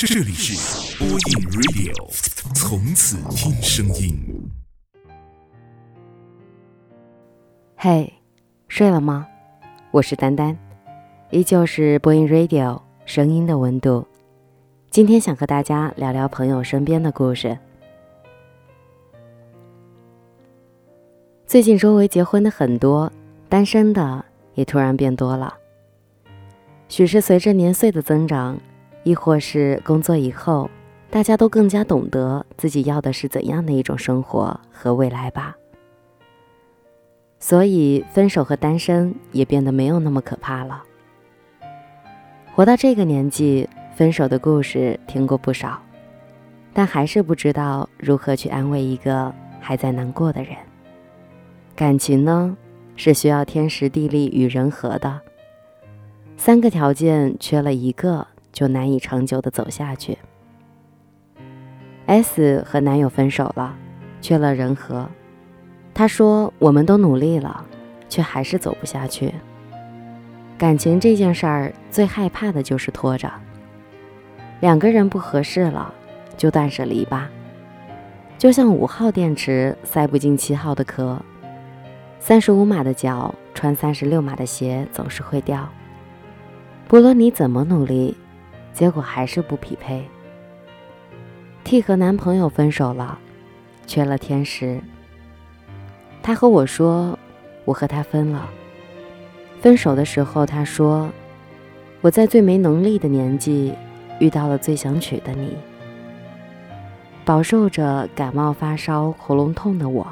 这里是播音 Radio，从此听声音。嘿，睡了吗？我是丹丹，依旧是播音 Radio 声音的温度。今天想和大家聊聊朋友身边的故事。最近周围结婚的很多，单身的也突然变多了。许是随着年岁的增长，亦或是工作以后，大家都更加懂得自己要的是怎样的一种生活和未来吧。所以，分手和单身也变得没有那么可怕了。活到这个年纪，分手的故事听过不少，但还是不知道如何去安慰一个还在难过的人。感情呢，是需要天时地利与人和的，三个条件缺了一个，就难以长久的走下去。S 和男友分手了，缺了人和。他说：“我们都努力了，却还是走不下去。感情这件事儿，最害怕的就是拖着。两个人不合适了，就断舍离吧。就像五号电池塞不进七号的壳，三十五码的脚穿三十六码的鞋总是会掉。不论你怎么努力，结果还是不匹配。T 和男朋友分手了，缺了天时。”他和我说：“我和他分了。分手的时候，他说我在最没能力的年纪遇到了最想娶的你。”饱受着感冒发烧、喉咙痛的我，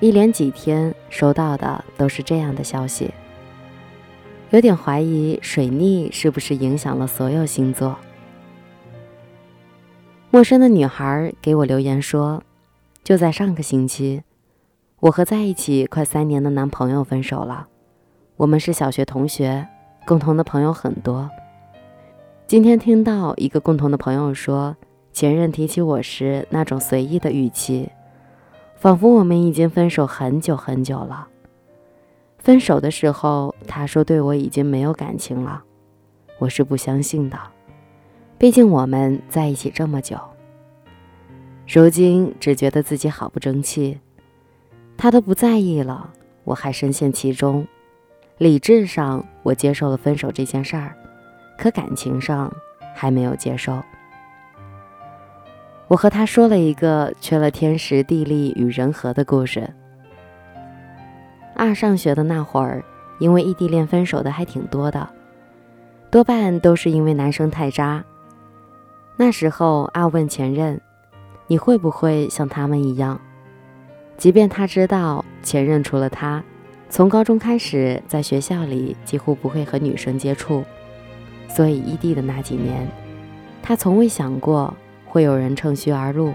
一连几天收到的都是这样的消息，有点怀疑水逆是不是影响了所有星座。陌生的女孩给我留言说：“就在上个星期。”我和在一起快三年的男朋友分手了，我们是小学同学，共同的朋友很多。今天听到一个共同的朋友说，前任提起我时那种随意的语气，仿佛我们已经分手很久很久了。分手的时候，他说对我已经没有感情了，我是不相信的，毕竟我们在一起这么久。如今只觉得自己好不争气。他都不在意了，我还深陷其中。理智上我接受了分手这件事儿，可感情上还没有接受。我和他说了一个缺了天时地利与人和的故事。二上学的那会儿，因为异地恋分手的还挺多的，多半都是因为男生太渣。那时候阿问前任：“你会不会像他们一样？”即便他知道前任除了他，从高中开始在学校里几乎不会和女生接触，所以异地的那几年，他从未想过会有人趁虚而入。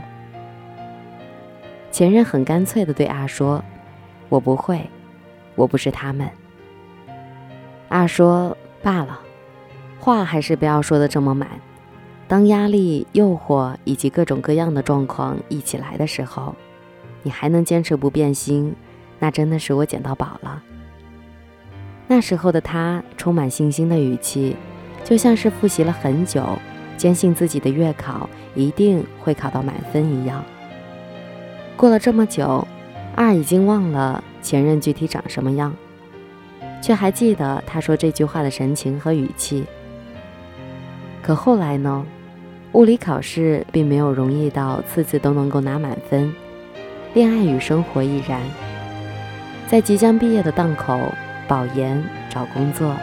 前任很干脆地对阿说：“我不会，我不是他们。”二说：“罢了，话还是不要说的这么满。当压力、诱惑以及各种各样的状况一起来的时候。”你还能坚持不变心，那真的是我捡到宝了。那时候的他充满信心的语气，就像是复习了很久，坚信自己的月考一定会考到满分一样。过了这么久，二已经忘了前任具体长什么样，却还记得他说这句话的神情和语气。可后来呢？物理考试并没有容易到次次都能够拿满分。恋爱与生活亦然，在即将毕业的档口，保研、找工作、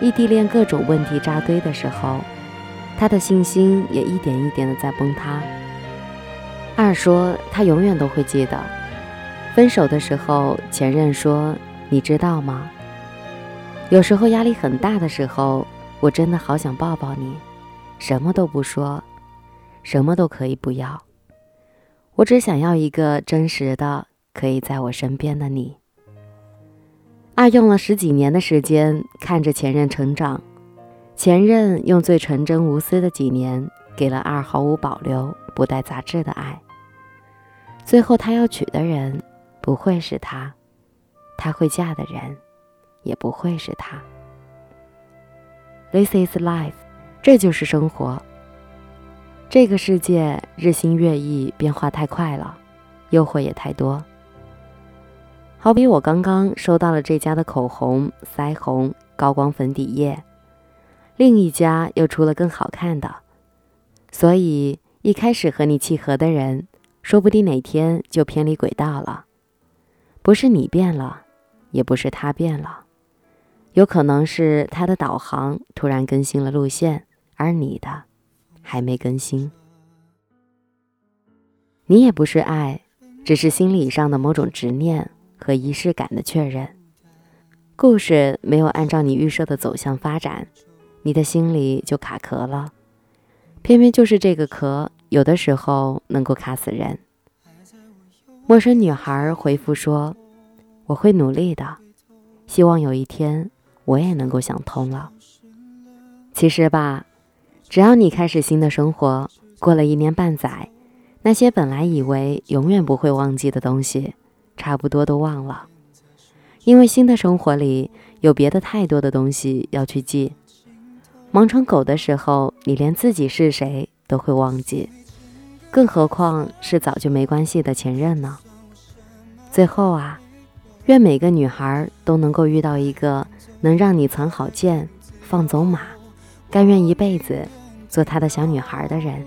异地恋各种问题扎堆的时候，他的信心也一点一点的在崩塌。二说他永远都会记得，分手的时候，前任说：“你知道吗？有时候压力很大的时候，我真的好想抱抱你，什么都不说，什么都可以不要。”我只想要一个真实的、可以在我身边的你。二用了十几年的时间看着前任成长，前任用最纯真无私的几年给了二毫无保留、不带杂质的爱。最后他要娶的人不会是他，他会嫁的人也不会是他。This is life，这就是生活。这个世界日新月异，变化太快了，诱惑也太多。好比我刚刚收到了这家的口红、腮红、高光粉底液，另一家又出了更好看的，所以一开始和你契合的人，说不定哪天就偏离轨道了。不是你变了，也不是他变了，有可能是他的导航突然更新了路线，而你的还没更新。你也不是爱，只是心理上的某种执念。和仪式感的确认，故事没有按照你预设的走向发展，你的心里就卡壳了。偏偏就是这个壳，有的时候能够卡死人。陌生女孩回复说：“我会努力的，希望有一天我也能够想通了。”其实吧，只要你开始新的生活，过了一年半载，那些本来以为永远不会忘记的东西。差不多都忘了，因为新的生活里有别的太多的东西要去记。忙成狗的时候，你连自己是谁都会忘记，更何况是早就没关系的前任呢？最后啊，愿每个女孩都能够遇到一个能让你藏好剑、放走马，甘愿一辈子做他的小女孩的人。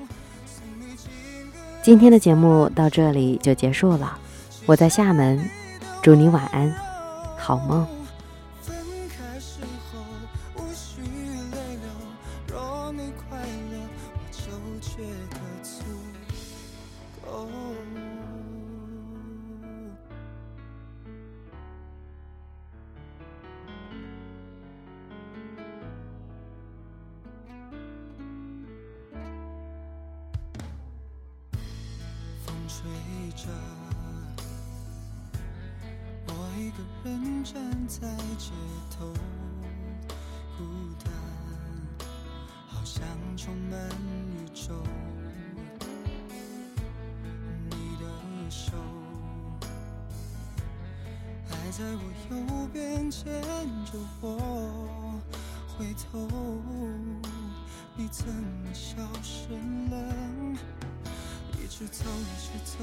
今天的节目到这里就结束了。我在厦门，祝你晚安，好梦。着，我。一个人站在街头，孤单，好像充满宇宙。你的手还在我右边牵着我，回头，你怎么消失了？一直走，一直走，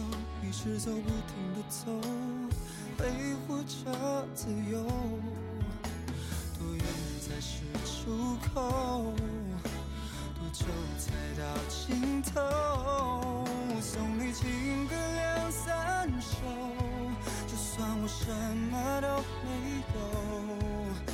一直走，不停的走。挥霍着自由，多远才是出口？多久才到尽头？我送你情歌两三首，就算我什么都没有。